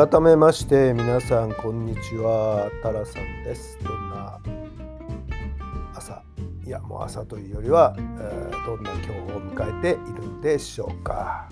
改めまして皆さんこんにちは。タラさんです。どんな朝？いやもう朝というよりは、えーどんな今日を迎えているんでしょうか。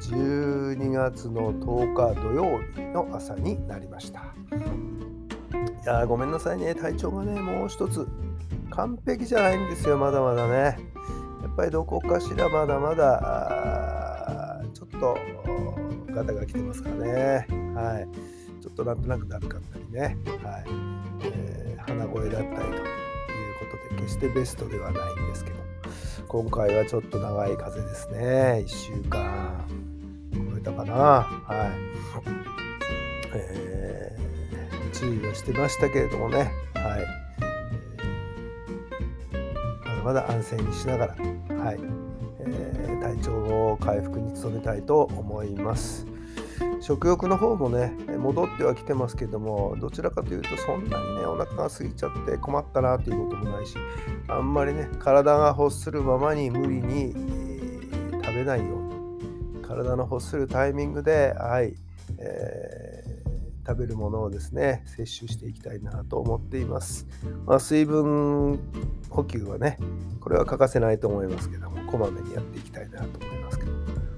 12月の10日土曜日の朝になりました。いやごめんなさいね。体調がねもう一つ完璧じゃないんですよ。まだまだね。やっぱりどこかしらまだまだとガタが来てますかね。はい。ちょっとなんとなくだるかったりね。はい、えー鼻声だったりということで決してベストではないんですけど。今回はちょっと長い風ですね。1週間超えたかな。はい。えー注意をしてましたけれどもね。はい、まだまだ安静にしながら。はい、体調を回復に努めたいと思います。食欲の方もね戻ってはきてますけどもどちらかというとそんなにねお腹が空いちゃって困ったなということもないしあんまりね体が欲するままに無理に、えー食べないように体の欲するタイミングではい、えー食べるものをですね摂取していきたいなと思っています、まあ、水分補給はねこれは欠かせないと思いますけどもこまめにやっていきたいなと思いますけど。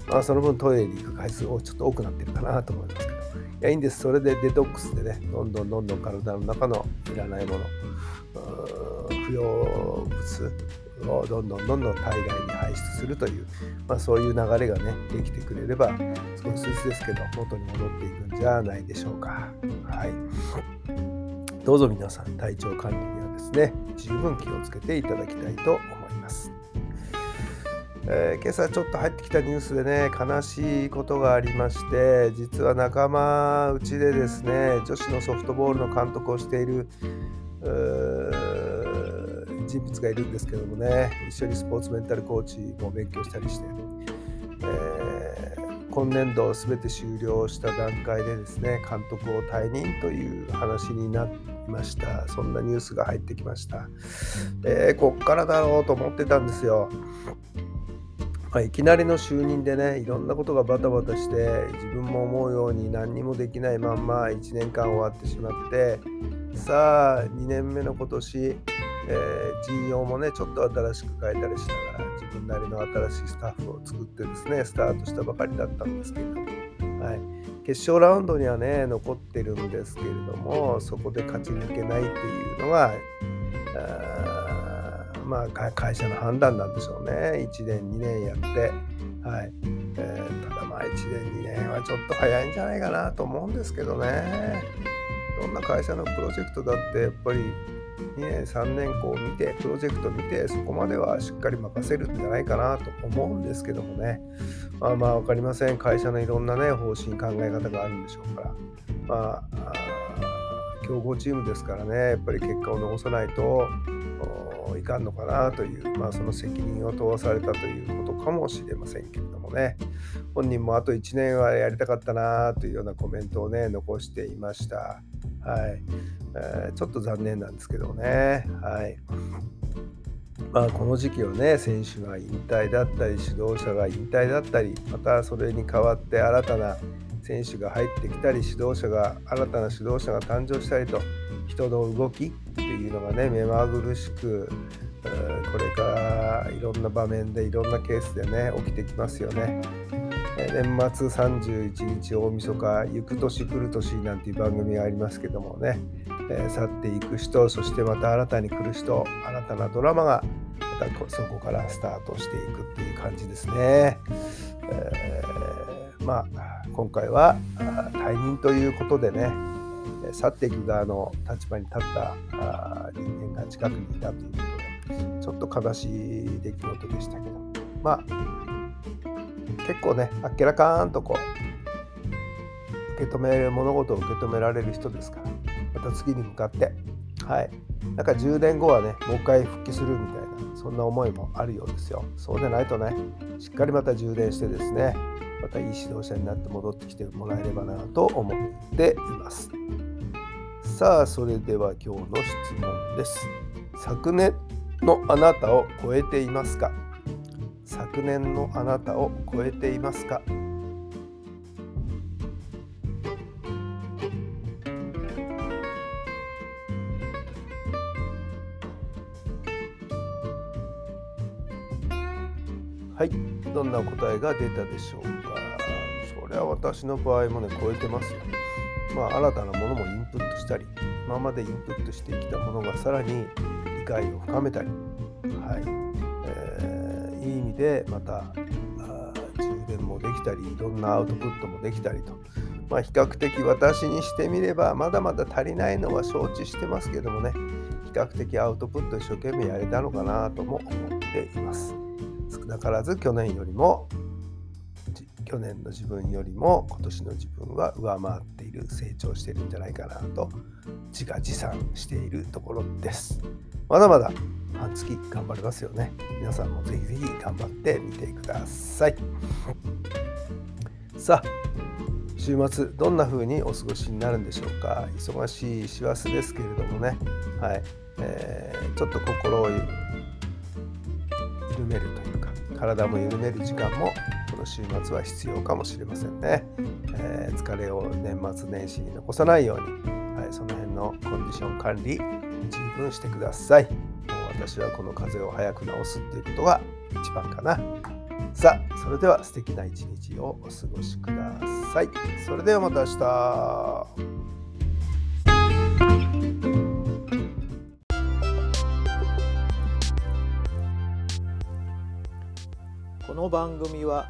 まあ、その分トイレに行く回数をちょっと多くなってるかなと思いますけど。いやいいんです。それでデトックスでねどんどんどんどん体の中のいらないもの不要物をどんどんどんどん体外に排出するという、まあ、そういう流れがねできてくれれば少しずつですけど元に戻っていくんじゃないでしょうか。はい。どうぞ皆さん体調管理にはですね十分気をつけていただきたいと思います。えー今朝ちょっと入ってきたニュースでね悲しいことがありまして実は仲間うちでですね女子のソフトボールの監督をしている人物がいるんですけどもね一緒にスポーツメンタルコーチも勉強したりして、えー今年度全て終了した段階でですね監督を退任という話になりました。そんなニュースが入ってきました、えーこっからだろうと思ってたんですよ。まあ、いきなりの就任でねいろんなことがバタバタして自分も思うように何にもできないまんま1年間終わってしまってさあ2年目の今年、えー陣容もねちょっと新しく変えたりしながら自分なりの新しいスタッフを作ってですねスタートしたばかりだったんですけれど。も、はい、決勝ラウンドにはね残ってるんですけれどもそこで勝ち抜けないっていうのがあまあ会社の判断なんでしょうね。1年2年やって。はい、えーただまあ1年2年はちょっと早いんじゃないかなと思うんですけどね。どんな会社のプロジェクトだってやっぱり2年3年こう見てプロジェクト見てそこまではしっかり任せるんじゃないかなと思うんですけどもね。まあまあ分かりません。会社のいろんなね方針考え方があるんでしょうから。まああ強豪チームですからねやっぱり結果を残さないといかんのかなという、まあ、その責任を問わされたということかもしれませんけれどもね。本人もあと1年はやりたかったなというようなコメントをね残していました。はい、えーちょっと残念なんですけどね。はい。まあ、この時期はね選手が引退だったり指導者が引退だったりまたそれに代わって新たな選手が入ってきたり指導者が新たな指導者が誕生したりと人の動きっていうのがね目まぐるしくこれからいろんな場面でいろんなケースでね起きてきますよね。年末31日大晦日行く年来る年なんていう番組がありますけどもね、えー去っていく人そしてまた新たに来る人新たなドラマがまたそこからスタートしていくっていう感じですね。えーまあ今回は退任ということでね去っていく側の立場に立った人間が近くにいたということでちょっと悲しい出来事でしたけどまあ結構ねあっけらかーんとこう受け止める物事を受け止められる人ですからまた次に向かってはい。なんか10年後はねもう一回復帰するみたいなそんな思いもあるようですよ。そうでないとねしっかりまた充電してですねまたいい指導者になって戻ってきてもらえればなと思っています。さあそれでは今日の質問です。昨年のあなたを超えていますか？昨年のあなたを超えていますか？はい、どんな答えが出たでしょうか？それは私の場合もね、超えてますよ。まあ、新たなものもインプットしたり、今までインプットしてきたものがさらに理解を深めたり、はい、いい意味でまた充電もできたり、いろんなアウトプットもできたりと、まあ、比較的私にしてみれば、まだまだ足りないのは承知してますけどもね、比較的アウトプット一生懸命やれたのかなとも思っています。少なからず去年よりも去年の自分よりも今年の自分は上回っている成長しているんじゃないかなと自画自賛しているところです。まだまだ半月頑張りますよね。皆さんもぜひぜひ頑張ってみてください。さあ週末どんな風にお過ごしになるんでしょうか。忙しい師走ですけれどもね。はい、えー、ちょっと心を緩めるというか体も緩める時間もの週末は必要かもしれませんね、えー、疲れを年末年始に残さないように、はい、その辺のコンディション管理十分してください。もう私はこの風邪を早く治すっていうことが一番かな。さあそれでは素敵な一日をお過ごしください。それではまた明日。この番組は